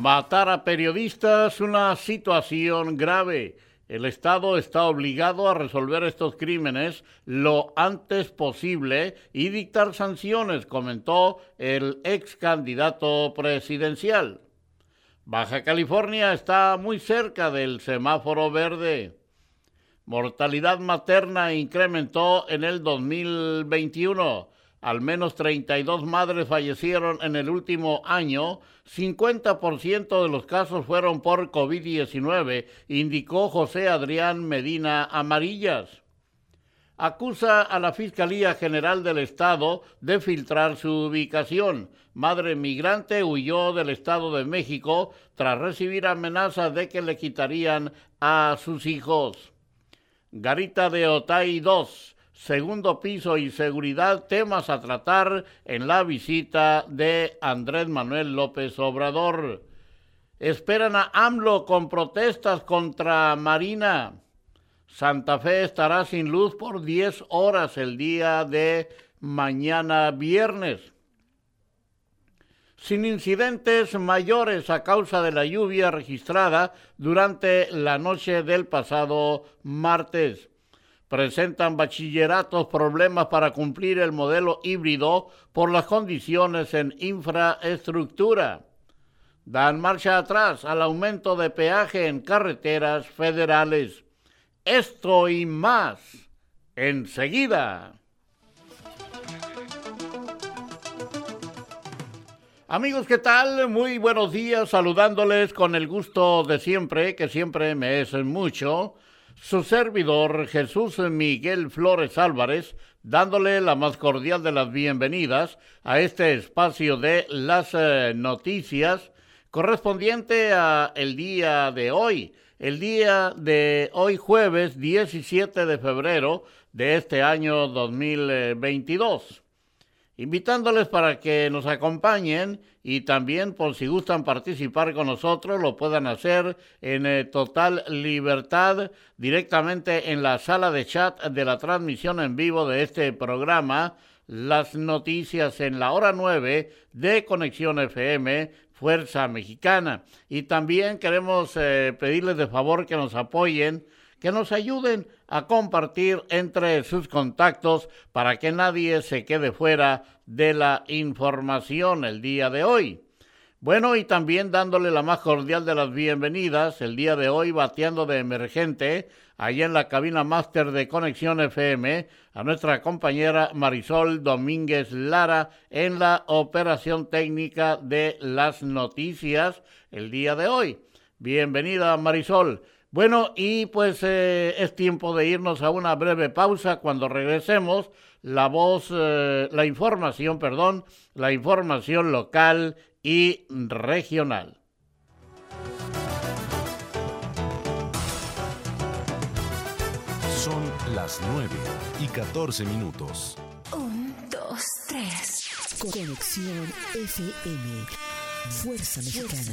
Matar a periodistas, una situación grave. El Estado está obligado a resolver estos crímenes lo antes posible y dictar sanciones, comentó el ex candidato presidencial. Baja California está muy cerca del semáforo verde. Mortalidad materna incrementó en el 2021 al menos 32 madres fallecieron en el último año, 50% de los casos fueron por COVID-19, indicó José Adrián Medina Amarillas. Acusa a la Fiscalía General del Estado de filtrar su ubicación. Madre migrante huyó del Estado de México tras recibir amenazas de que le quitarían a sus hijos. Garita de Otay 2 segundo piso y seguridad, temas a tratar en la visita de Andrés Manuel López Obrador. Esperan a AMLO con protestas contra Marina. Santa Fe estará sin luz por 10 horas el día de mañana viernes. Sin incidentes mayores a causa de la lluvia registrada durante la noche del pasado martes presentan bachilleratos problemas para cumplir el modelo híbrido por las condiciones en infraestructura. Dan marcha atrás al aumento de peaje en carreteras federales. Esto y más enseguida. Amigos, ¿qué tal? Muy buenos días, saludándoles con el gusto de siempre, que siempre me es mucho su servidor Jesús Miguel Flores Álvarez, dándole la más cordial de las bienvenidas a este espacio de las eh, noticias correspondiente a el día de hoy, el día de hoy jueves 17 de febrero de este año 2022 invitándoles para que nos acompañen y también por si gustan participar con nosotros lo puedan hacer en eh, total libertad directamente en la sala de chat de la transmisión en vivo de este programa las noticias en la hora 9 de Conexión FM Fuerza Mexicana. Y también queremos eh, pedirles de favor que nos apoyen que nos ayuden a compartir entre sus contactos para que nadie se quede fuera de la información el día de hoy. Bueno, y también dándole la más cordial de las bienvenidas el día de hoy, bateando de emergente, allá en la cabina máster de Conexión FM, a nuestra compañera Marisol Domínguez Lara en la operación técnica de las noticias el día de hoy. Bienvenida Marisol. Bueno, y pues eh, es tiempo de irnos a una breve pausa. Cuando regresemos, la voz, eh, la información, perdón, la información local y regional. Son las 9 y 14 minutos. Un, dos, tres. Conexión FM. Fuerza Mexicana.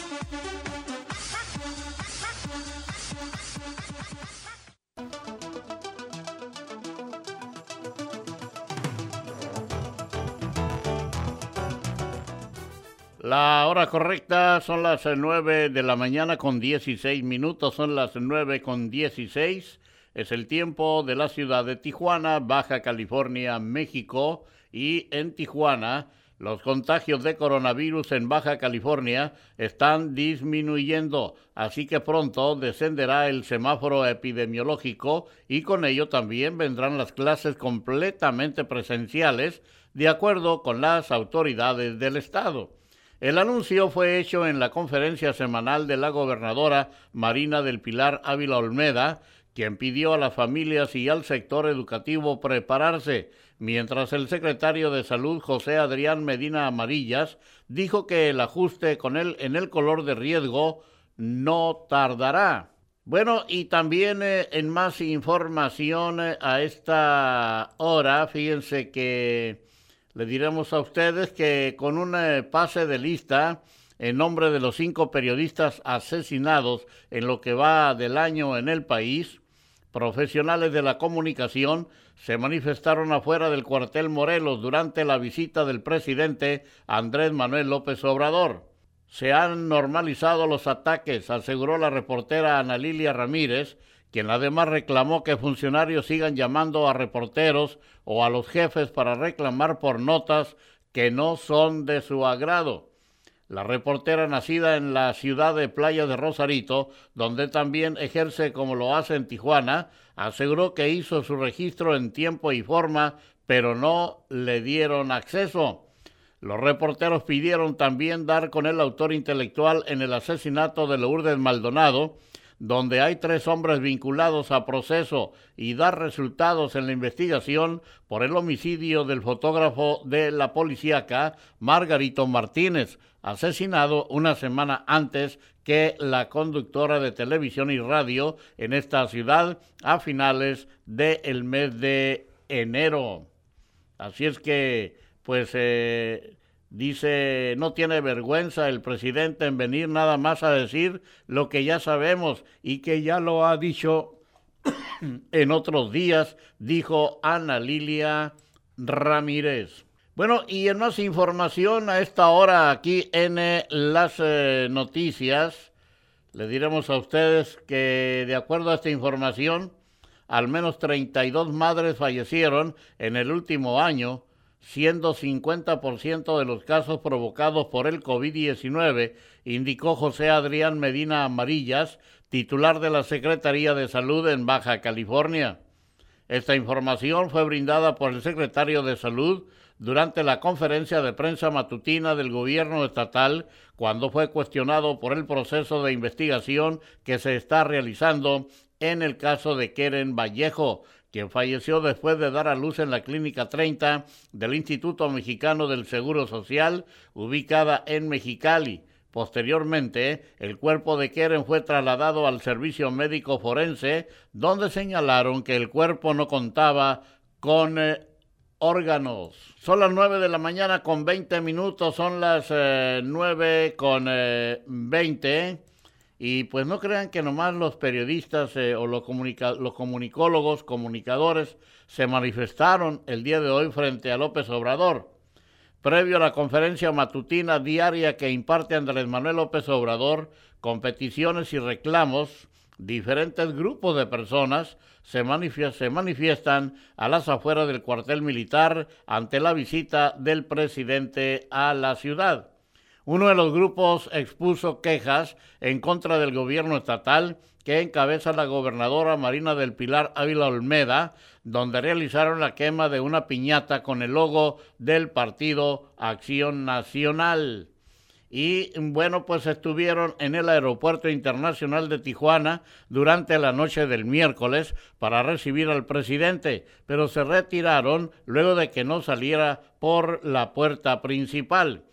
La hora correcta son las 9 de la mañana con 16 minutos, son las 9 con 16. Es el tiempo de la ciudad de Tijuana, Baja California, México y en Tijuana. Los contagios de coronavirus en Baja California están disminuyendo, así que pronto descenderá el semáforo epidemiológico y con ello también vendrán las clases completamente presenciales, de acuerdo con las autoridades del Estado. El anuncio fue hecho en la conferencia semanal de la gobernadora Marina del Pilar Ávila Olmeda, quien pidió a las familias y al sector educativo prepararse, mientras el secretario de Salud José Adrián Medina Amarillas dijo que el ajuste con él en el color de riesgo no tardará. Bueno, y también eh, en más información eh, a esta hora, fíjense que le diremos a ustedes que con un eh, pase de lista en nombre de los cinco periodistas asesinados en lo que va del año en el país, profesionales de la comunicación se manifestaron afuera del cuartel Morelos durante la visita del presidente Andrés Manuel López Obrador. Se han normalizado los ataques, aseguró la reportera Ana Lilia Ramírez, quien además reclamó que funcionarios sigan llamando a reporteros o a los jefes para reclamar por notas que no son de su agrado. La reportera nacida en la ciudad de Playa de Rosarito, donde también ejerce como lo hace en Tijuana, aseguró que hizo su registro en tiempo y forma, pero no le dieron acceso. Los reporteros pidieron también dar con el autor intelectual en el asesinato de Lourdes Maldonado, donde hay tres hombres vinculados a proceso y dar resultados en la investigación por el homicidio del fotógrafo de la policíaca Margarito Martínez, asesinado una semana antes que la conductora de televisión y radio en esta ciudad a finales del mes de enero. Así es que pues eh, dice, no tiene vergüenza el presidente en venir nada más a decir lo que ya sabemos y que ya lo ha dicho en otros días, dijo Ana Lilia Ramírez. Bueno, y en más información a esta hora aquí en eh, las eh, noticias, le diremos a ustedes que de acuerdo a esta información, al menos 32 madres fallecieron en el último año siendo 50% de los casos provocados por el COVID-19, indicó José Adrián Medina Amarillas, titular de la Secretaría de Salud en Baja California. Esta información fue brindada por el secretario de Salud durante la conferencia de prensa matutina del gobierno estatal cuando fue cuestionado por el proceso de investigación que se está realizando en el caso de Keren Vallejo, quien falleció después de dar a luz en la Clínica 30 del Instituto Mexicano del Seguro Social, ubicada en Mexicali. Posteriormente, el cuerpo de Keren fue trasladado al servicio médico forense, donde señalaron que el cuerpo no contaba con eh, órganos. Son las nueve de la mañana con veinte minutos, son las eh, nueve con eh, veinte. Y pues no crean que nomás los periodistas eh, o los, los comunicólogos, comunicadores, se manifestaron el día de hoy frente a López Obrador. Previo a la conferencia matutina diaria que imparte Andrés Manuel López Obrador, con peticiones y reclamos, diferentes grupos de personas se, se, manifiestan a las afueras del cuartel militar ante la visita del presidente a la ciudad. Uno de los grupos expuso quejas en contra del gobierno estatal que encabeza la gobernadora Marina del Pilar Ávila Olmeda, donde realizaron la quema de una piñata con el logo del Partido Acción Nacional. Y bueno, pues estuvieron en el Aeropuerto Internacional de Tijuana durante la noche del miércoles para recibir al presidente, pero se retiraron luego de que no saliera por la puerta principal.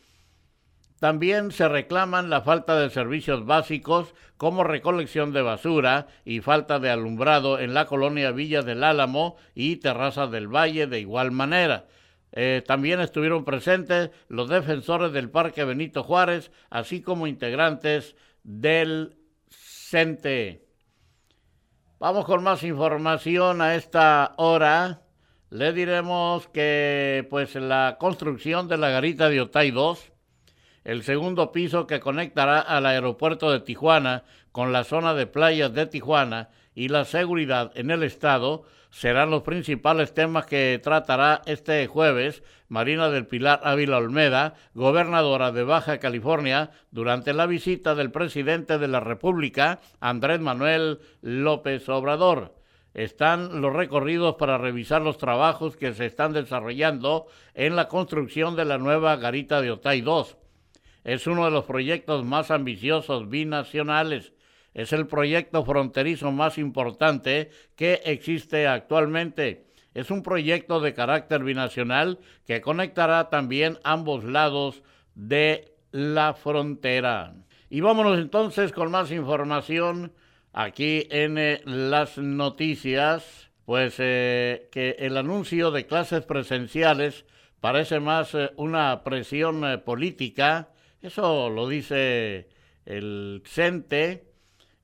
También se reclaman la falta de servicios básicos como recolección de basura y falta de alumbrado en la colonia Villa del Álamo y Terrazas del Valle de igual manera. Eh, también estuvieron presentes los defensores del Parque Benito Juárez, así como integrantes del CENTE. Vamos con más información a esta hora. Le diremos que pues la construcción de la garita de Otay 2 el segundo piso que conectará al aeropuerto de Tijuana con la zona de playas de Tijuana y la seguridad en el estado serán los principales temas que tratará este jueves Marina del Pilar Ávila Olmeda, gobernadora de Baja California, durante la visita del presidente de la República, Andrés Manuel López Obrador están los recorridos para revisar los trabajos que se están desarrollando en la construcción de la nueva garita de Otay 2. Es uno de los proyectos más ambiciosos binacionales. Es el proyecto fronterizo más importante que existe actualmente. Es un proyecto de carácter binacional que conectará también ambos lados de la frontera. Y vámonos entonces con más información aquí en eh, las noticias, pues eh, que el anuncio de clases presenciales parece más eh, una presión política, eso lo dice el CENTE,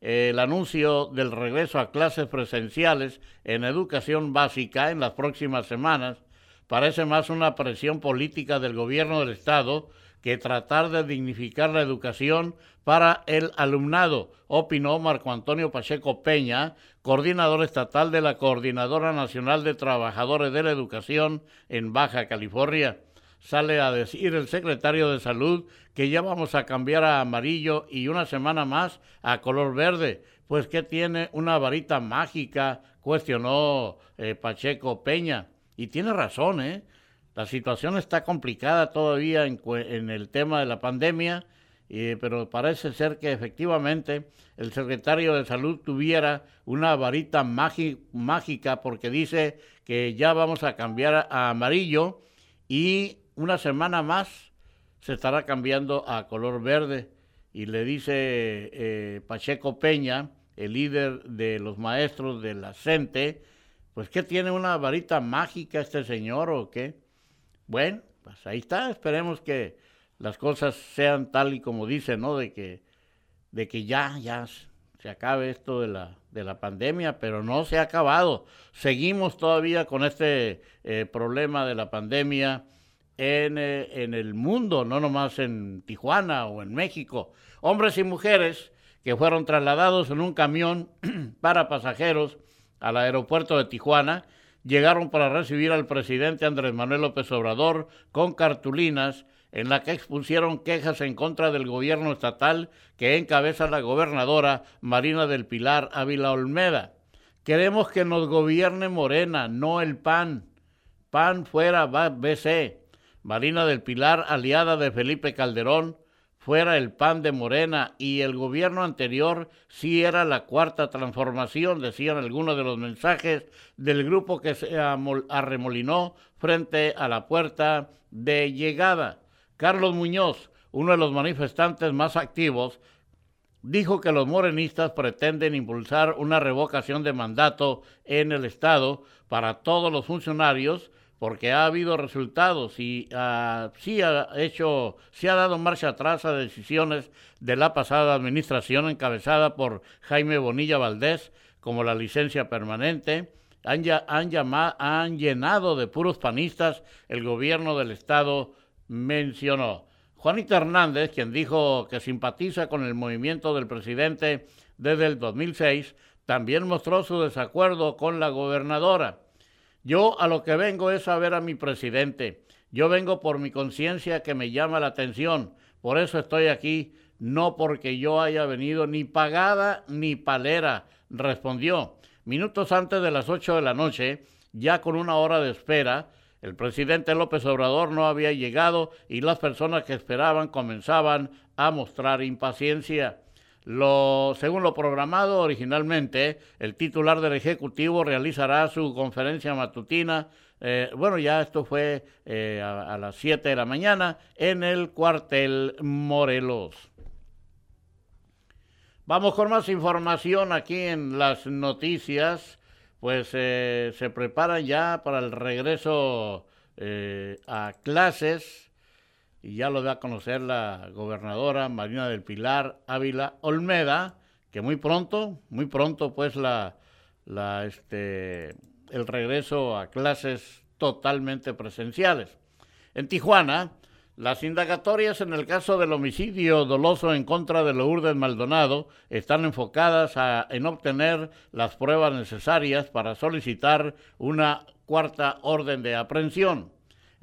el anuncio del regreso a clases presenciales en educación básica en las próximas semanas parece más una presión política del gobierno del Estado que tratar de dignificar la educación para el alumnado, opinó Marco Antonio Pacheco Peña, coordinador estatal de la Coordinadora Nacional de Trabajadores de la Educación en Baja California. Sale a decir el secretario de Salud que ya vamos a cambiar a amarillo y una semana más a color verde. Pues que tiene una varita mágica, cuestionó eh, Pacheco Peña. Y tiene razón, ¿eh? La situación está complicada todavía en, el tema de la pandemia, pero parece ser que efectivamente el secretario de Salud tuviera una varita mágica porque dice que ya vamos a cambiar a amarillo y una semana más se estará cambiando a color verde. Y le dice eh, Pacheco Peña, el líder de los maestros de la CENTE, pues que tiene una varita mágica este señor o qué. Bueno, pues ahí está, esperemos que las cosas sean tal y como dice, ¿no? De que, de que ya, ya se acabe esto de la, de la pandemia, pero no se ha acabado. Seguimos todavía con este eh, problema de la pandemia en, eh, en el mundo, no nomás en Tijuana o en México. Hombres y mujeres que fueron trasladados en un camión para pasajeros al aeropuerto de Tijuana llegaron para recibir al presidente Andrés Manuel López Obrador con cartulinas en la que expusieron quejas en contra del gobierno estatal que encabeza la gobernadora Marina del Pilar Ávila Olmeda. Queremos que nos gobierne Morena, no el PAN. PAN fuera BC. Marina del Pilar, aliada de Felipe Calderón, fuera el PAN de Morena y el gobierno anterior sí era la cuarta transformación, decían algunos de los mensajes del grupo que se arremolinó frente a la puerta de llegada. Carlos Muñoz, uno de los manifestantes más activos, dijo que los morenistas pretenden impulsar una revocación de mandato en el Estado para todos los funcionarios porque ha habido resultados y uh, sí ha hecho, ha dado marcha atrás a decisiones de la pasada administración encabezada por Jaime Bonilla Valdés, como la licencia permanente. Han, llamado, han llenado de puros panistas el gobierno del Estado, mencionó. Juanita Hernández, quien dijo que simpatiza con el movimiento del presidente desde el 2006, también mostró su desacuerdo con la gobernadora. Yo a lo que vengo es a ver a mi presidente. Yo vengo por mi conciencia que me llama la atención. Por eso estoy aquí, no porque yo haya venido ni pagada ni palera, respondió. Minutos antes de las ocho de la noche, ya con una hora de espera, el presidente López Obrador no había llegado y las personas que esperaban comenzaban a mostrar impaciencia. Lo, según lo programado originalmente, el titular del Ejecutivo realizará su conferencia matutina. Eh, bueno, ya esto fue eh, a, las 7 de la mañana en el cuartel Morelos. Vamos con más información aquí en las noticias. Pues eh, se preparan ya para el regreso a clases y ya lo da a conocer la gobernadora Marina del Pilar Ávila Olmeda, que muy pronto, muy pronto pues la, este, el regreso a clases totalmente presenciales. En Tijuana, las indagatorias en el caso del homicidio doloso en contra de Lourdes Maldonado están enfocadas a, en obtener las pruebas necesarias para solicitar una cuarta orden de aprehensión.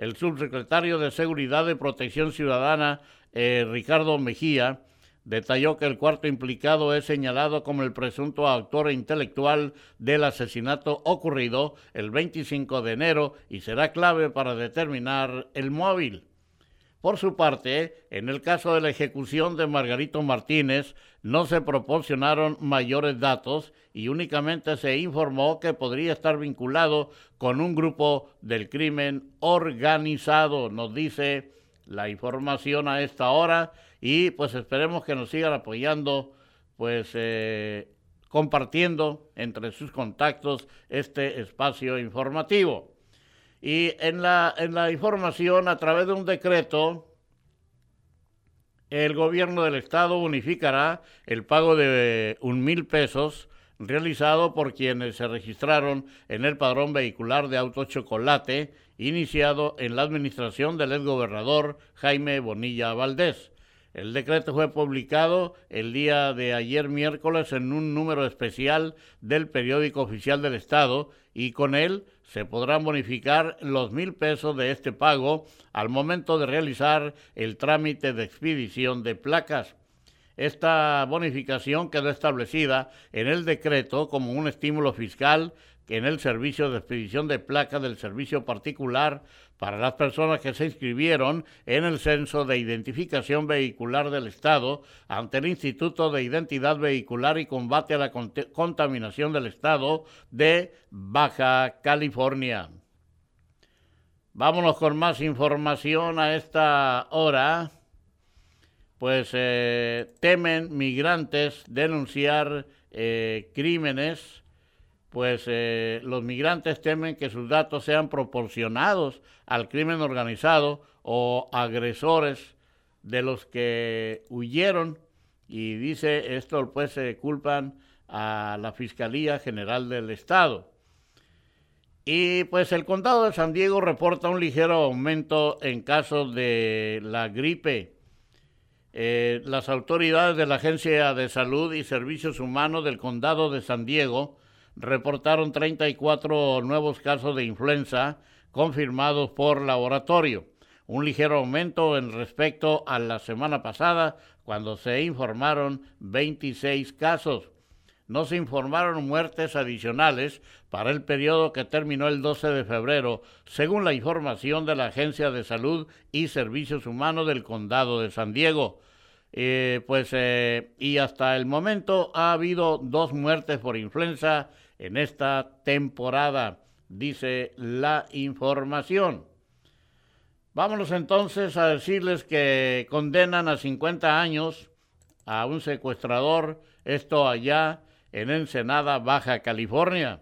El subsecretario de Seguridad y Protección Ciudadana, eh, Ricardo Mejía, detalló que el cuarto implicado es señalado como el presunto autor intelectual del asesinato ocurrido el 25 de enero y será clave para determinar el móvil. Por su parte, en el caso de la ejecución de Margarito Martínez, no se proporcionaron mayores datos y únicamente se informó que podría estar vinculado con un grupo del crimen organizado, nos dice la información a esta hora y pues esperemos que nos sigan apoyando pues eh, compartiendo entre sus contactos este espacio informativo. Y en la, en la información, a través de un decreto, el gobierno del estado unificará el pago de un mil pesos realizado por quienes se registraron en el padrón vehicular de auto chocolate iniciado en la administración del exgobernador Jaime Bonilla Valdés. El decreto fue publicado el día de ayer miércoles en un número especial del periódico oficial del Estado y con él se podrán bonificar los mil pesos de este pago al momento de realizar el trámite de expedición de placas. Esta bonificación quedó establecida en el decreto como un estímulo fiscal en el servicio de expedición de placas del servicio particular para las personas que se inscribieron en el censo de identificación vehicular del Estado ante el Instituto de Identidad Vehicular y Combate a la Contaminación del Estado de Baja California. Vámonos con más información a esta hora. Pues eh, temen migrantes denunciar eh, crímenes pues eh, los migrantes temen que sus datos sean proporcionados al crimen organizado o agresores de los que huyeron y dice esto pues se culpan a la Fiscalía General del Estado. Y pues el condado de San Diego reporta un ligero aumento en casos de la gripe. Eh, las autoridades de la Agencia de Salud y Servicios Humanos del condado de San Diego reportaron 34 nuevos casos de influenza confirmados por laboratorio, un ligero aumento en respecto a la semana pasada cuando se informaron 26 casos. No se informaron muertes adicionales para el periodo que terminó el 12 de febrero, según la información de la Agencia de Salud y Servicios Humanos del Condado de San Diego. Eh, pues, eh, y hasta el momento ha habido dos muertes por influenza en esta temporada, dice la información. Vámonos entonces a decirles que condenan a 50 años a un secuestrador, esto allá en Ensenada, Baja California,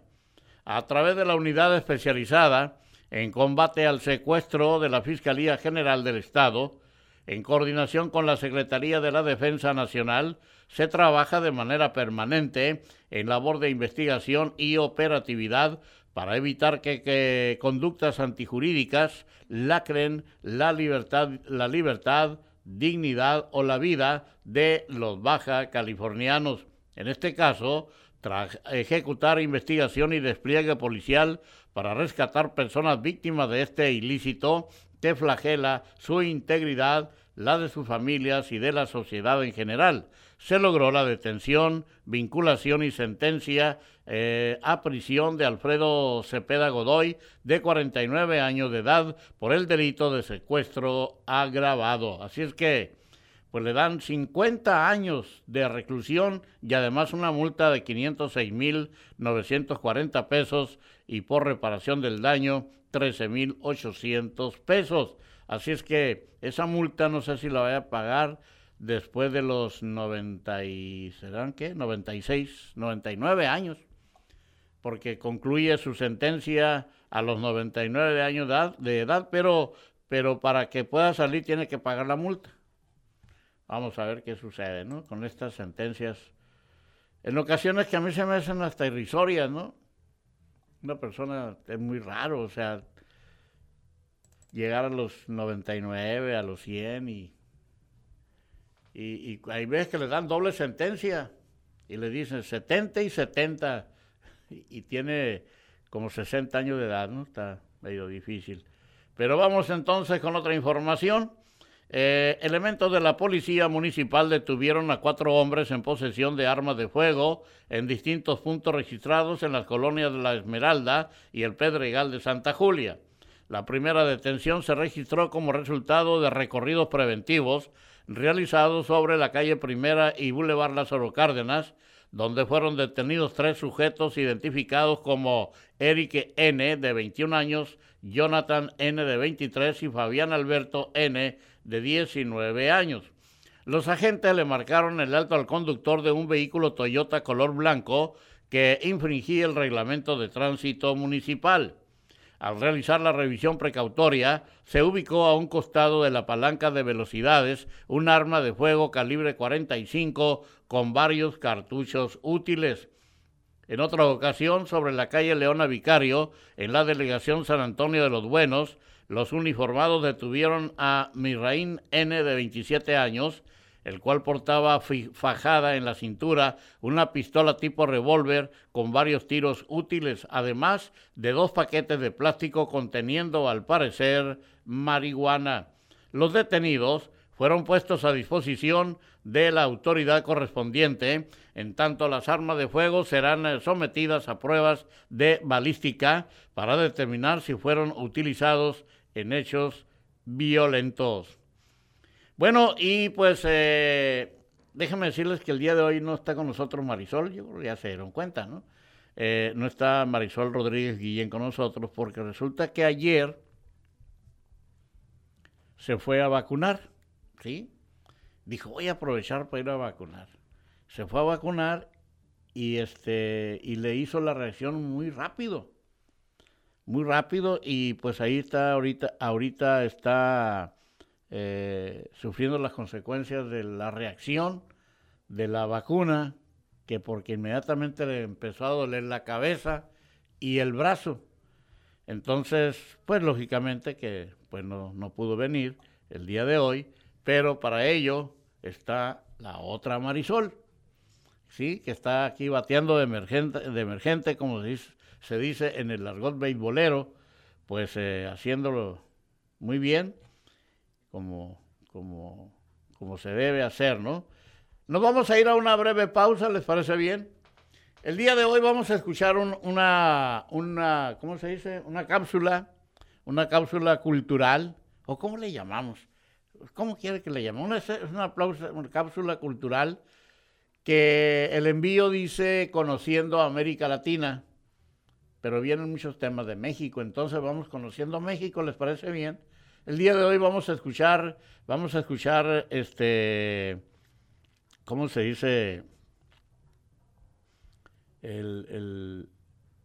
a través de la unidad especializada en combate al secuestro de la Fiscalía General del Estado, en coordinación con la Secretaría de la Defensa Nacional, se trabaja de manera permanente en labor de investigación y operatividad para evitar que, conductas antijurídicas lacren la libertad, la libertad, dignidad o la vida de los baja californianos. En este caso, tras ejecutar investigación y despliegue policial para rescatar personas víctimas de este ilícito que flagela su integridad, la de sus familias y de la sociedad en general. Se logró la detención, vinculación y sentencia eh, a prisión de Alfredo Cepeda Godoy, de 49 años de edad, por el delito de secuestro agravado. Así es que, pues le dan 50 años de reclusión y además una multa de 506.940 pesos y por reparación del daño 13.800 pesos. Así es que esa multa no sé si la vaya a pagar después de los 90 y, ¿serán qué? 96, 99 años, porque concluye su sentencia a los 99 años de edad, de edad pero, pero para que pueda salir tiene que pagar la multa. Vamos a ver qué sucede, ¿no? Con estas sentencias. En ocasiones que a mí se me hacen hasta irrisorias, ¿no? Una persona es muy raro, o sea, llegar a los 99, a los 100 y, y, y hay veces que le dan doble sentencia y le dicen 70 y 70 y, tiene como 60 años de edad, ¿no? Está medio difícil. Pero vamos entonces con otra información. Eh, elementos de la policía municipal detuvieron a cuatro hombres en posesión de armas de fuego en distintos puntos registrados en las colonias de La Esmeralda y el Pedregal de Santa Julia. La primera detención se registró como resultado de recorridos preventivos realizados sobre la calle Primera y Boulevard Lázaro Cárdenas, donde fueron detenidos tres sujetos identificados como Eric N., de 21 años, Jonathan N., de 23 y Fabián Alberto N., de 19 años. Los agentes le marcaron el alto al conductor de un vehículo Toyota color blanco que infringía el reglamento de tránsito municipal. Al realizar la revisión precautoria, se ubicó a un costado de la palanca de velocidades un arma de fuego calibre 45 con varios cartuchos útiles. En otra ocasión, sobre la calle Leona Vicario, en la delegación San Antonio de los Buenos, los uniformados detuvieron a Mirraín N de 27 años, el cual portaba fajada en la cintura una pistola tipo revólver con varios tiros útiles, además de dos paquetes de plástico conteniendo, al parecer, marihuana. Los detenidos fueron puestos a disposición de la autoridad correspondiente, en tanto las armas de fuego serán eh, sometidas a pruebas de balística para determinar si fueron utilizados en hechos violentos. Bueno, y pues eh, déjenme decirles que el día de hoy no está con nosotros Marisol, yo creo que ya se dieron cuenta, ¿no? Eh, no está Marisol Rodríguez Guillén con nosotros porque resulta que ayer se fue a vacunar, ¿sí? Dijo, voy a aprovechar para ir a vacunar. Se fue a vacunar y este y le hizo la reacción muy rápido. Muy rápido y pues ahí está ahorita ahorita está eh, sufriendo las consecuencias de la reacción de la vacuna, que porque inmediatamente le empezó a doler la cabeza y el brazo. Entonces, pues lógicamente que pues no, no pudo venir el día de hoy, pero para ello está la otra Marisol, ¿sí? que está aquí bateando de emergente, de emergente como se dice, en el argot beisbolero, pues eh, haciéndolo muy bien como, como, como se debe hacer, ¿no? Nos vamos a ir a una breve pausa, ¿les parece bien? El día de hoy vamos a escuchar una, una, ¿cómo se dice? Una cápsula, una cápsula cultural, o ¿cómo le llamamos? ¿Cómo quiere que le llamemos? Una, es una, una cápsula cultural que el envío dice conociendo a América Latina, pero vienen muchos temas de México, entonces vamos conociendo a México, ¿les parece bien? El día de hoy vamos a escuchar, vamos a escuchar este, ¿cómo se dice? El,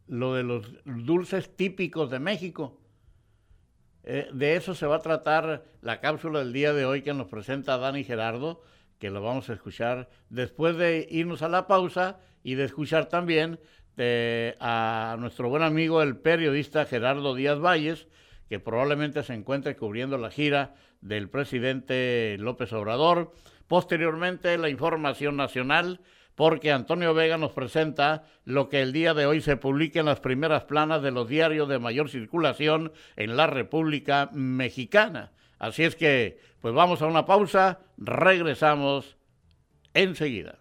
lo de los dulces típicos de México. Eh, de eso se va a tratar la cápsula del día de hoy que nos presenta Dani Gerardo, que lo vamos a escuchar después de irnos a la pausa y de escuchar también eh, a nuestro buen amigo el periodista Gerardo Díaz Valles, que probablemente se encuentre cubriendo la gira del presidente López Obrador. Posteriormente, la información nacional, porque Antonio Vega nos presenta lo que el día de hoy se publica en las primeras planas de los diarios de mayor circulación en la República Mexicana. Así es que, pues vamos a una pausa, regresamos enseguida.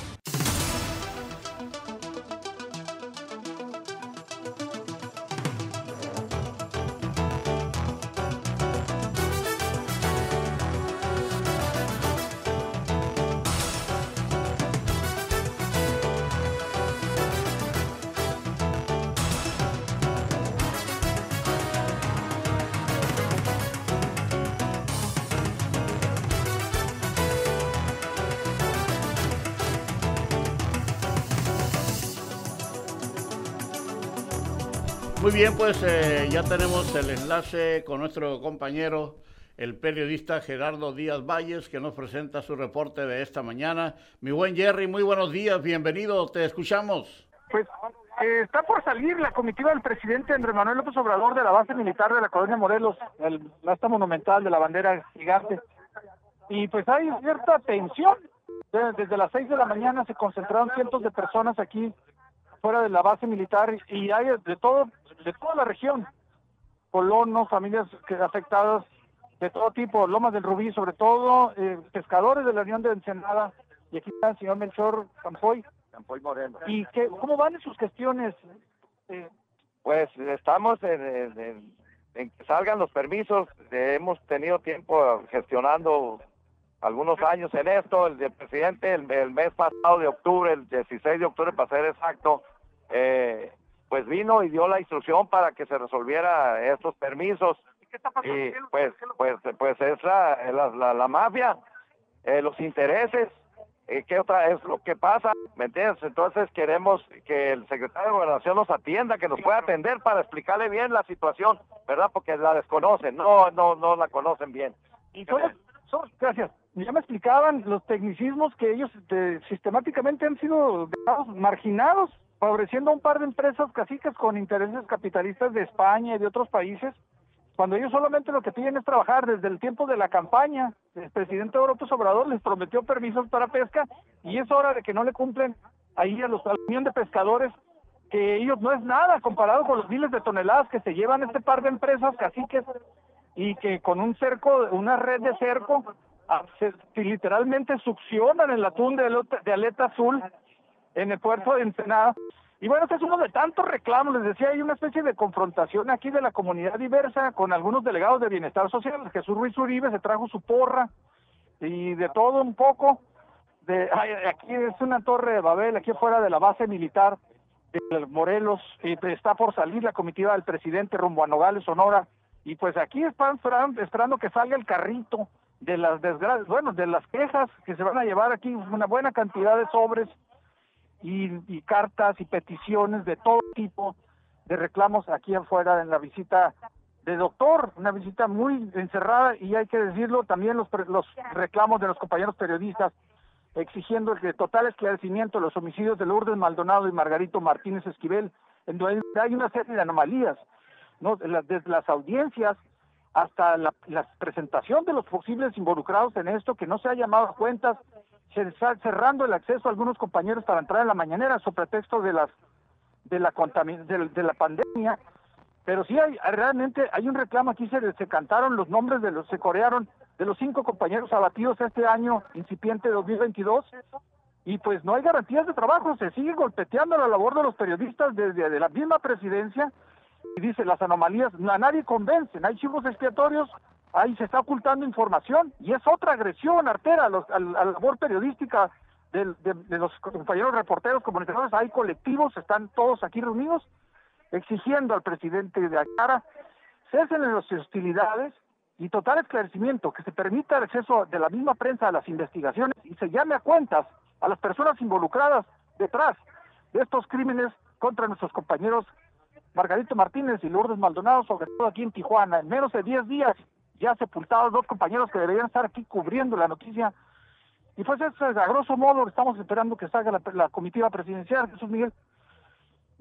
Pues eh, ya tenemos el enlace con nuestro compañero, el periodista Gerardo Díaz Valles, que nos presenta su reporte de esta mañana. Mi buen Jerry, muy buenos días, bienvenido, te escuchamos. Pues eh, está por salir la comitiva del presidente Andrés Manuel López Obrador de la base militar de la colonia Morelos, el asta monumental de la bandera gigante. Y pues hay cierta tensión. Desde las seis de la mañana se concentraron cientos de personas aquí fuera de la base militar y hay de todo de toda la región, colonos, familias afectadas de todo tipo, Lomas del Rubí sobre todo, eh, pescadores de la Unión de Ensenada, y aquí está el señor Melchor Campoy. Campoy Moreno. ¿Y qué, cómo van sus gestiones? Eh, pues estamos en, que salgan los permisos, hemos tenido tiempo gestionando algunos años en esto. El, del presidente el, el mes pasado de octubre, el 16 de octubre para ser exacto, eh, pues vino y dio la instrucción para que se resolviera estos permisos. ¿Qué está pasando? Y ¿Qué es lo- pues, pues, pues es la, la, la- la mafia, eh, los intereses. Eh, ¿Qué otra es lo que pasa? ¿Me entiendes? Entonces queremos que el secretario de Gobernación nos atienda, que nos pueda atender para explicarle bien la situación, ¿verdad? Porque la desconocen, no, no, no la conocen bien. Y todos, son- gracias. Ya me explicaban los tecnicismos que ellos este, sistemáticamente han sido marginados, favoreciendo a un par de empresas caciques con intereses capitalistas de España y de otros países, cuando ellos solamente lo que piden es trabajar desde el tiempo de la campaña. El presidente López Obrador les prometió permisos para pesca y es hora de que no le cumplen ahí a, los, a la unión de pescadores que ellos no es nada comparado con los miles de toneladas que se llevan este par de empresas caciques y que con un cerco, una red de cerco, ah, se- literalmente succionan el atún de, de aleta azul en el puerto de Ensenada. Y bueno, este es uno de tantos reclamos, les decía, hay una especie de confrontación aquí de la comunidad diversa con algunos delegados de bienestar social. Jesús Ruiz Uribe se trajo su porra y de todo un poco. De, aquí es una torre de Babel, aquí afuera de la base militar de Morelos, y está por salir la comitiva del presidente rumbo a Nogales, Sonora, y pues aquí están esperando que salga el carrito de las desgracias, bueno, de las quejas que se van a llevar aquí una buena cantidad de sobres y, y cartas y peticiones de todo tipo de reclamos aquí afuera en la visita de doctor, una visita muy encerrada y hay que decirlo también los, los reclamos de los compañeros periodistas exigiendo el total esclarecimiento de los homicidios de Lourdes Maldonado y Margarito Martínez Esquivel, en donde hay una serie de anomalías, ¿no? Desde las audiencias hasta la, la presentación de los posibles involucrados en esto, que no se ha llamado a cuentas, se está cerrando el acceso a algunos compañeros para entrar en la mañanera sobre pretexto de las de la de, de la pandemia, pero sí hay realmente hay un reclamo aquí se, se cantaron los nombres de los se corearon de los cinco compañeros abatidos este año incipiente 2022 y pues no hay garantías de trabajo, se sigue golpeteando la labor de los periodistas desde de la misma presidencia y dice las anomalías, a nadie convencen, hay chivos expiatorios, ahí se está ocultando información y es otra agresión artera a, los- a a la labor periodística de, de los compañeros reporteros, comunicadores, hay colectivos, están todos aquí reunidos exigiendo al presidente de Acara cesen en las hostilidades y total esclarecimiento, que se permita el acceso de la misma prensa a las investigaciones y se llame a cuentas a las personas involucradas detrás de estos crímenes contra nuestros compañeros Margarito Martínez y Lourdes Maldonado, sobre todo aquí en Tijuana. En menos de 10 días ya sepultados dos compañeros que deberían estar aquí cubriendo la noticia. Y pues eso es a grosso modo, estamos esperando que salga la, la comitiva presidencial, Jesús Miguel.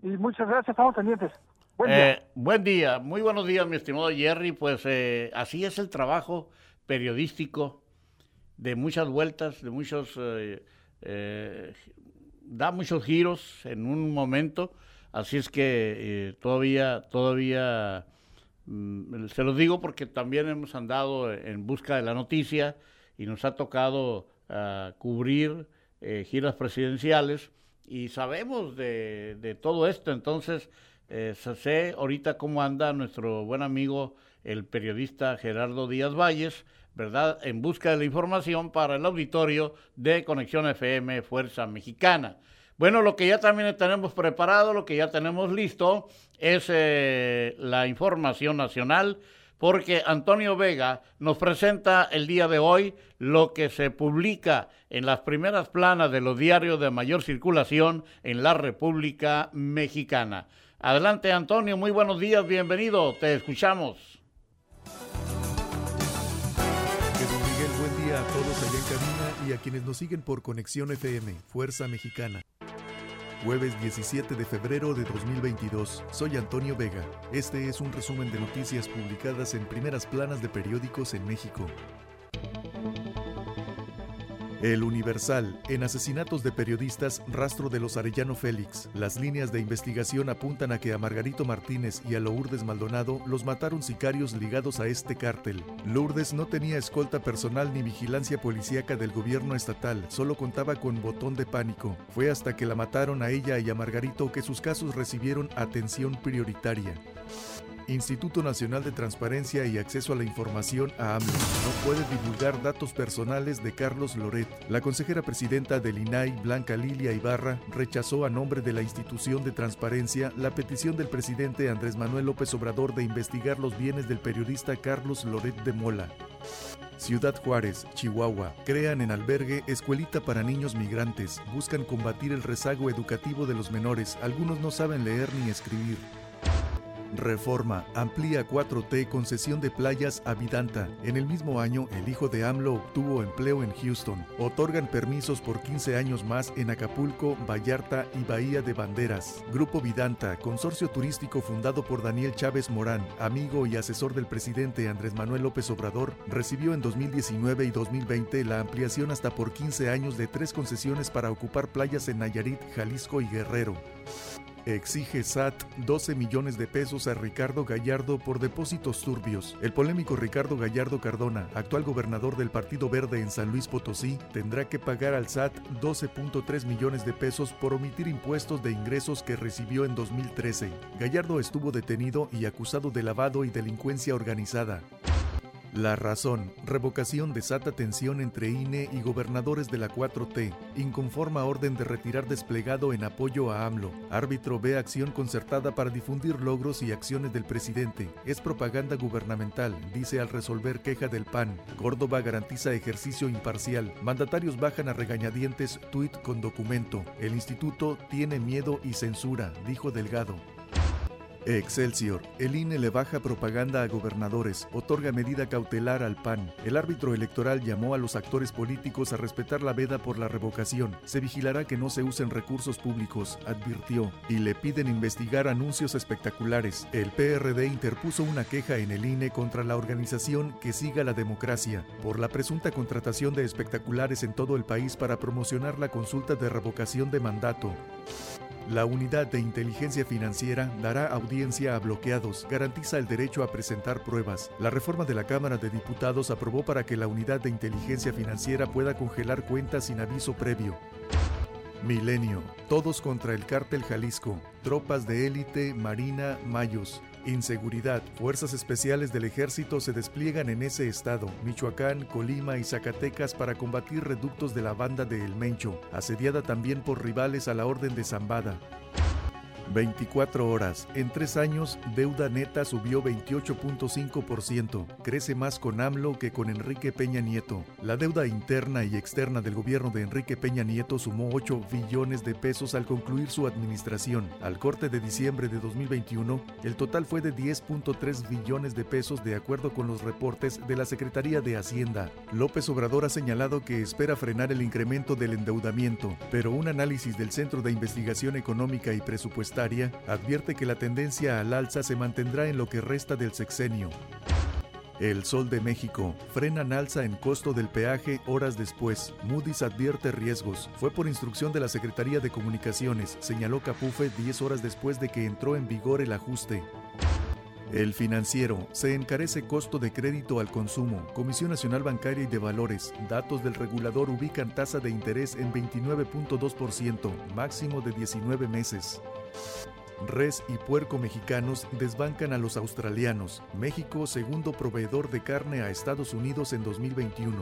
Y muchas gracias, estamos pendientes. Buen día. Eh, buen día, muy buenos días, mi estimado Jerry. Pues eh, así es el trabajo periodístico de muchas vueltas, de muchos, eh, eh, da muchos giros en un momento. Así es que eh, todavía, todavía, se los digo porque también hemos andado en busca de la noticia y nos ha tocado ah, cubrir eh, giras presidenciales y sabemos de, de todo esto. Entonces, eh, sé ahorita cómo anda nuestro buen amigo, el periodista Gerardo Díaz Valles, ¿verdad? En busca de la información para el auditorio de Conexión FM Fuerza Mexicana. Bueno, lo que ya también tenemos preparado, lo que ya tenemos listo, es eh, la información nacional, porque Antonio Vega nos presenta el día de hoy lo que se publica en las primeras planas de los diarios de mayor circulación en la República Mexicana. Adelante, Antonio, muy buenos días, bienvenido, te escuchamos. Miguel, buen día a todos allá en cabina y a quienes nos siguen por Conexión FM, Fuerza Mexicana. Jueves 17 de febrero de 2022. Soy Antonio Vega. Este es un resumen de noticias publicadas en primeras planas de periódicos en México. El Universal. En asesinatos de periodistas, rastro de los Arellano Félix. Las líneas de investigación apuntan a que a Margarito Martínez y a Lourdes Maldonado los mataron sicarios ligados a este cártel. Lourdes no tenía escolta personal ni vigilancia policíaca del gobierno estatal, solo contaba con botón de pánico. Fue hasta que la mataron a ella y a Margarito que sus casos recibieron atención prioritaria. Instituto Nacional de Transparencia y Acceso a la Información a AMLO. No puede divulgar datos personales de Carlos Loret. La consejera presidenta del INAI, Blanca Lilia Ibarra, rechazó a nombre de la institución de transparencia la petición del presidente Andrés Manuel López Obrador de investigar los bienes del periodista Carlos Loret de Mola. Ciudad Juárez, Chihuahua, crean en albergue escuelita para niños migrantes. Buscan combatir el rezago educativo de los menores. Algunos no saben leer ni escribir. Reforma. Amplía 4T concesión de playas a Vidanta. En el mismo año, el hijo de AMLO obtuvo empleo en Houston. Otorgan permisos por 15 años más en Acapulco, Vallarta y Bahía de Banderas. Grupo Vidanta, consorcio turístico fundado por Daniel Chávez Morán, amigo y asesor del presidente Andrés Manuel López Obrador, recibió en 2019 y 2020 la ampliación hasta por 15 años de tres concesiones para ocupar playas en Nayarit, Jalisco y Guerrero. Exige SAT 12 millones de pesos a Ricardo Gallardo por depósitos turbios. El polémico Ricardo Gallardo Cardona, actual gobernador del Partido Verde en San Luis Potosí, tendrá que pagar al SAT 12.3 millones de pesos por omitir impuestos de ingresos que recibió en 2013. Gallardo estuvo detenido y acusado de lavado y delincuencia organizada. La razón, revocación desata tensión entre INE y gobernadores de la 4T, inconforma orden de retirar desplegado en apoyo a AMLO. Árbitro ve acción concertada para difundir logros y acciones del presidente. Es propaganda gubernamental, dice al resolver queja del PAN. Córdoba garantiza ejercicio imparcial. Mandatarios bajan a regañadientes tuit con documento. El instituto tiene miedo y censura, dijo Delgado. Excelsior. El INE le baja propaganda a gobernadores, otorga medida cautelar al PAN. El árbitro electoral llamó a los actores políticos a respetar la veda por la revocación. Se vigilará que no se usen recursos públicos, advirtió, y le piden investigar anuncios espectaculares. El PRD interpuso una queja en el INE contra la organización Que Siga la Democracia por la presunta contratación de espectaculares en todo el país para promocionar la consulta de revocación de mandato. La Unidad de Inteligencia Financiera dará audiencia a bloqueados, garantiza el derecho a presentar pruebas. La reforma de la Cámara de Diputados aprobó para que la Unidad de Inteligencia Financiera pueda congelar cuentas sin aviso previo. Milenio. Todos contra el cártel Jalisco. Tropas de élite, Marina, Mayos. Inseguridad. Fuerzas especiales del ejército se despliegan en ese estado, Michoacán, Colima y Zacatecas para combatir reductos de la banda de El Mencho, asediada también por rivales a la Orden de Zambada. 24 horas. En tres años, deuda neta subió 28.5%. Crece más con AMLO que con Enrique Peña Nieto. La deuda interna y externa del gobierno de Enrique Peña Nieto sumó 8 billones de pesos al concluir su administración. Al corte de diciembre de 2021, el total fue de 10.3 billones de pesos de acuerdo con los reportes de la Secretaría de Hacienda. López Obrador ha señalado que espera frenar el incremento del endeudamiento, pero un análisis del Centro de Investigación Económica y Presupuestaria advierte que la tendencia al alza se mantendrá en lo que resta del sexenio. El Sol de México. Frenan alza en costo del peaje horas después. Moody's advierte riesgos. Fue por instrucción de la Secretaría de Comunicaciones, señaló Capufe 10 horas después de que entró en vigor el ajuste. El financiero. Se encarece costo de crédito al consumo. Comisión Nacional Bancaria y de Valores. Datos del regulador ubican tasa de interés en 29.2%, máximo de 19 meses. Res y puerco mexicanos desbancan a los australianos. México, segundo proveedor de carne a Estados Unidos en 2021.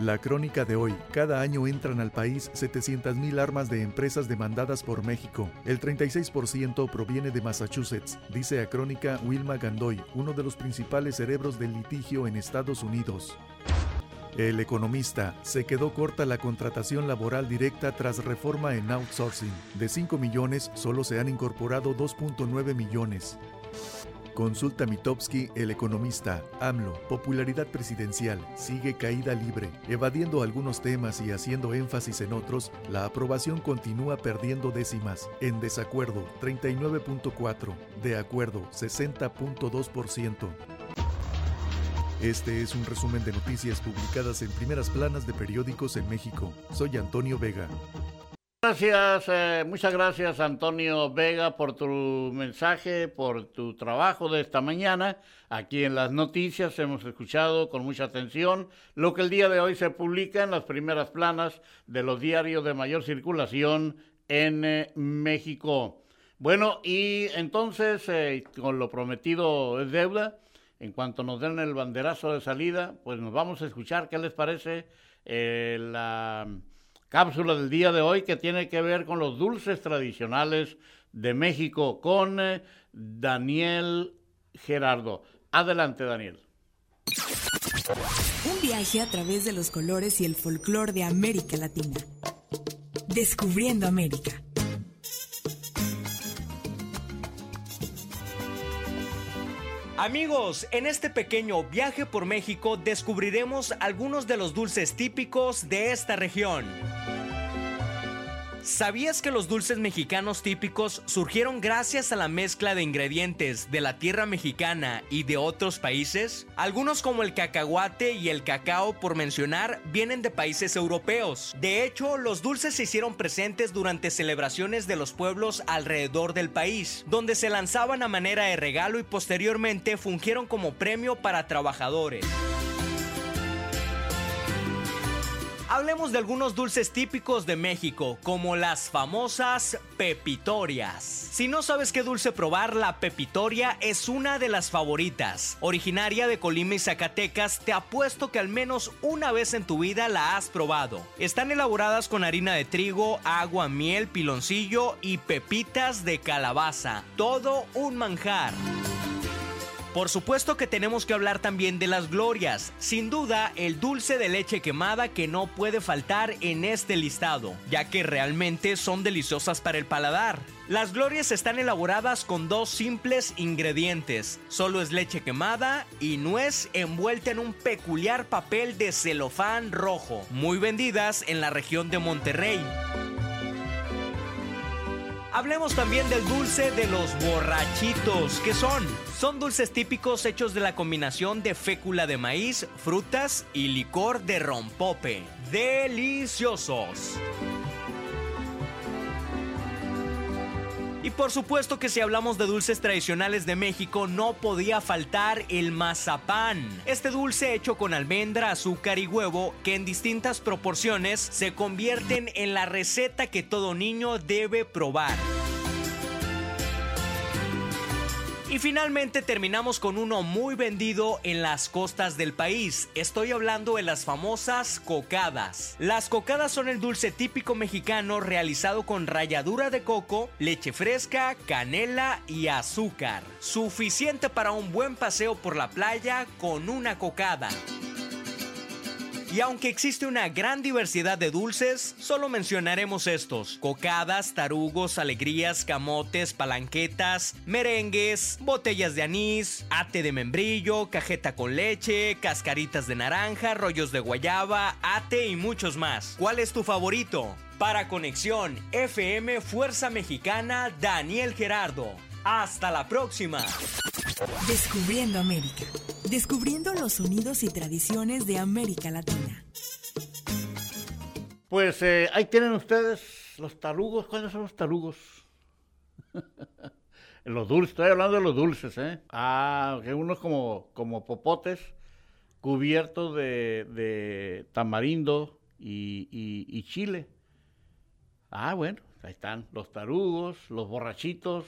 La crónica de hoy. Cada año entran al país 700.000 armas de empresas demandadas por México. El 36% proviene de Massachusetts, dice a crónica Wilma Gandoy, uno de los principales cerebros del litigio en Estados Unidos. El economista se quedó corta la contratación laboral directa tras reforma en outsourcing. De 5 millones solo se han incorporado 2.9 millones. Consulta Mitowski, el economista. AMLO, popularidad presidencial, sigue caída libre. Evadiendo algunos temas y haciendo énfasis en otros, la aprobación continúa perdiendo décimas. En desacuerdo, 39.4. De acuerdo, 60.2%. Este es un resumen de noticias publicadas en primeras planas de periódicos en México. Soy Antonio Vega. Gracias, eh, muchas gracias Antonio Vega por tu mensaje, por tu trabajo de esta mañana. Aquí en las noticias hemos escuchado con mucha atención lo que el día de hoy se publica en las primeras planas de los diarios de mayor circulación en eh, México. Bueno, y entonces, eh, con lo prometido es deuda, en cuanto nos den el banderazo de salida, pues nos vamos a escuchar qué les parece eh, la cápsula del día de hoy que tiene que ver con los dulces tradicionales de México con eh, Daniel Gerardo. Adelante, Daniel. Un viaje a través de los colores y el folclore de América Latina. Descubriendo América. Amigos, en este pequeño viaje por México descubriremos algunos de los dulces típicos de esta región. ¿Sabías que los dulces mexicanos típicos surgieron gracias a la mezcla de ingredientes de la tierra mexicana y de otros países? Algunos como el cacahuate y el cacao, por mencionar, vienen de países europeos. De hecho, los dulces se hicieron presentes durante celebraciones de los pueblos alrededor del país, donde se lanzaban a manera de regalo y posteriormente fungieron como premio para trabajadores. Hablemos de algunos dulces típicos de México, como las famosas pepitorias. Si no sabes qué dulce probar, la pepitoria es una de las favoritas. Originaria de Colima y Zacatecas, te apuesto que al menos una vez en tu vida la has probado. Están elaboradas con harina de trigo, agua, miel, piloncillo y pepitas de calabaza. Todo un manjar. Por supuesto que tenemos que hablar también de las glorias, sin duda el dulce de leche quemada que no puede faltar en este listado, ya que realmente son deliciosas para el paladar. Las glorias están elaboradas con dos simples ingredientes, solo es leche quemada y nuez envuelta en un peculiar papel de celofán rojo, muy vendidas en la región de Monterrey. Hablemos también del dulce de los borrachitos. ¿Qué son? Son dulces típicos hechos de la combinación de fécula de maíz, frutas y licor de rompope. ¡Deliciosos! Y por supuesto que si hablamos de dulces tradicionales de México no podía faltar el mazapán. Este dulce hecho con almendra, azúcar y huevo que en distintas proporciones se convierten en la receta que todo niño debe probar. Y finalmente terminamos con uno muy vendido en las costas del país. Estoy hablando de las famosas cocadas. Las cocadas son el dulce típico mexicano realizado con ralladura de coco, leche fresca, canela y azúcar. Suficiente para un buen paseo por la playa con una cocada. Y aunque existe una gran diversidad de dulces, solo mencionaremos estos: cocadas, tarugos, alegrías, camotes, palanquetas, merengues, botellas de anís, ate de membrillo, cajeta con leche, cascaritas de naranja, rollos de guayaba, ate y muchos más. ¿Cuál es tu favorito? Para Conexión FM Fuerza Mexicana, Daniel Gerardo. Hasta la próxima. Descubriendo América. Descubriendo los sonidos y tradiciones de América Latina. Pues eh, ahí tienen ustedes los tarugos. ¿Cuáles son los tarugos? los dulces, estoy hablando de los dulces, ¿eh? Ah, que unos como, como popotes cubiertos de, de tamarindo y, y- y chile. Ah, bueno, ahí están los tarugos, los borrachitos,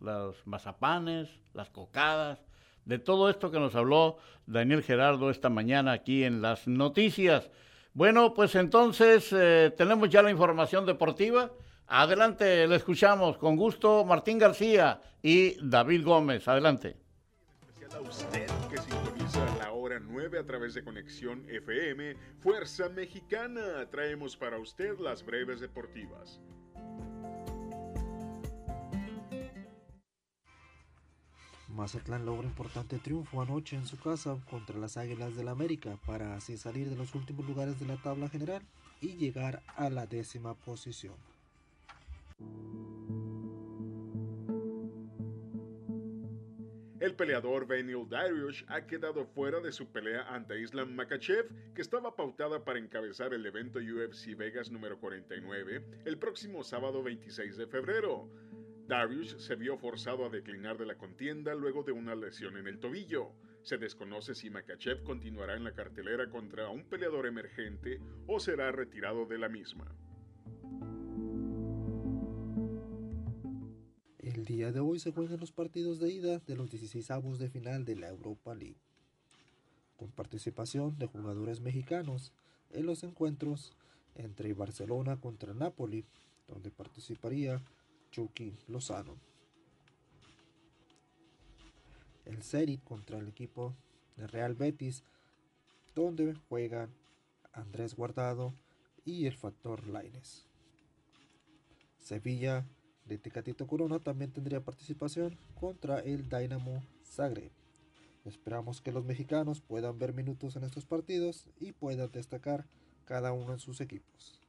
los mazapanes, las cocadas, de todo esto que nos habló Daniel Gerardo esta mañana aquí en las noticias. Bueno, pues entonces eh, tenemos ya la información deportiva. Adelante, le escuchamos con gusto Martín García y David Gómez. Adelante. a usted que sintoniza la hora 9 a través de Conexión FM Fuerza Mexicana. Traemos para usted las breves deportivas. Mazatlán logra importante triunfo anoche en su casa contra las Águilas del América para así salir de los últimos lugares de la tabla general y llegar a la décima posición. El peleador Benil Dariush ha quedado fuera de su pelea ante Islam Makachev, que estaba pautada para encabezar el evento UFC Vegas número 49 el próximo sábado 26 de febrero. Dariush se vio forzado a declinar de la contienda luego de una lesión en el tobillo. Se desconoce si Makachev continuará en la cartelera contra un peleador emergente o será retirado de la misma. El día de hoy se juegan los partidos de ida de los 16 avos de final de la Europa League, con participación de jugadores mexicanos en los encuentros entre Barcelona contra Napoli, donde participaría Chucky Lozano. El Serie contra el equipo de Real Betis, donde juegan Andrés Guardado y el Factor Laines. Sevilla de Tecatito Corona también tendría participación contra el Dynamo Zagreb. Esperamos que los mexicanos puedan ver minutos en estos partidos y puedan destacar cada uno en sus equipos.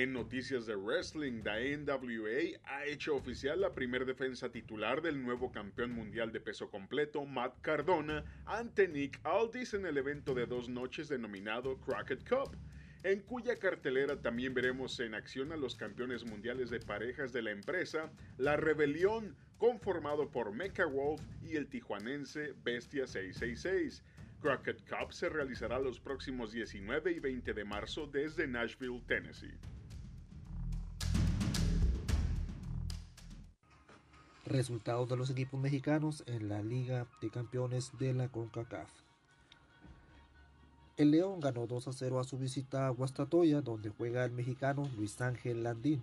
En noticias de wrestling, la NWA ha hecho oficial la primera defensa titular del nuevo campeón mundial de peso completo, Matt Cardona, ante Nick Aldis en el evento de dos noches denominado Crockett Cup en cuya cartelera también veremos en acción a los campeones mundiales de parejas de la empresa, La Rebelión, conformado por Mecha Wolf y el tijuanense Bestia 666. Crockett Cup se realizará los próximos 19 y 20 de marzo desde Nashville, Tennessee. Resultados de los equipos mexicanos en la Liga de Campeones de la CONCACAF. El León ganó 2 a 0 a su visita a Guastatoya, donde juega el mexicano Luis Ángel Landín.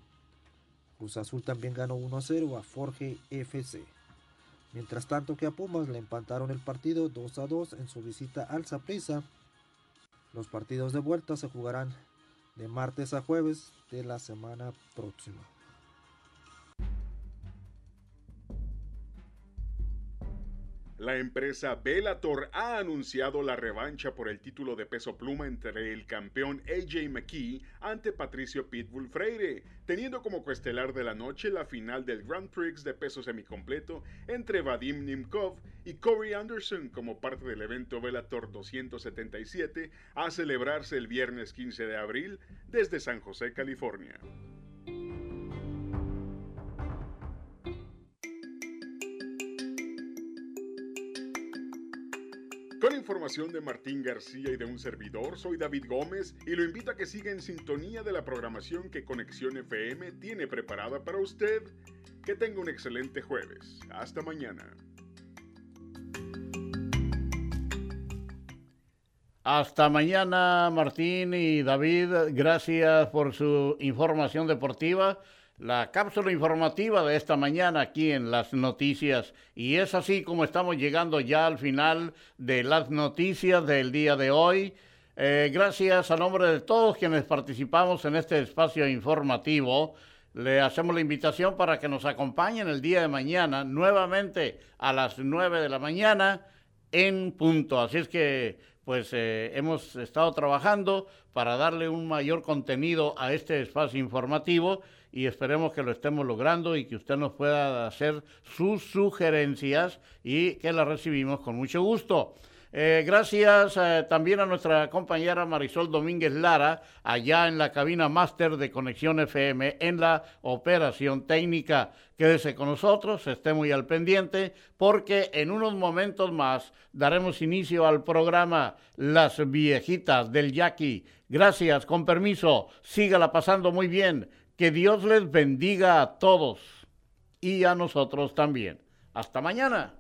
Cruz Azul también ganó 1 a 0 a Forge FC. Mientras tanto que a Pumas le empataron el partido 2 a 2 en su visita al Zaprisa. Los partidos de vuelta se jugarán de martes a jueves de la semana próxima. La empresa Bellator ha anunciado la revancha por el título de peso pluma entre el campeón AJ McKee ante Patricio Pitbull Freire, teniendo como cuestelar de la noche la final del Grand Prix de peso semicompleto entre Vadim Nimkov y Corey Anderson como parte del evento Bellator 277 a celebrarse el viernes 15 de abril desde San José, California. Con información de Martín García y de un servidor, soy David Gómez y lo invito a que siga en sintonía de la programación que Conexión FM tiene preparada para usted. Que tenga un excelente jueves. Hasta mañana. Hasta mañana, Martín y David. Gracias por su información deportiva la cápsula informativa de esta mañana aquí en las noticias. Y es así como estamos llegando ya al final de las noticias del día de hoy. Eh, gracias a nombre de todos quienes participamos en este espacio informativo. Le hacemos la invitación para que nos acompañen el día de mañana, nuevamente a las nueve de la mañana en punto. Así es que, pues, eh, hemos estado trabajando para darle un mayor contenido a este espacio informativo y esperemos que lo estemos logrando y que usted nos pueda hacer sus sugerencias y que las recibimos con mucho gusto. Eh, gracias eh, también a nuestra compañera Marisol Domínguez Lara, allá en la cabina máster de Conexión FM, en la operación técnica. Quédese con nosotros, esté muy al pendiente, porque en unos momentos más daremos inicio al programa Las Viejitas del Yaqui. Gracias, con permiso, sígala pasando muy bien. Que Dios les bendiga a todos y a nosotros también. Hasta mañana.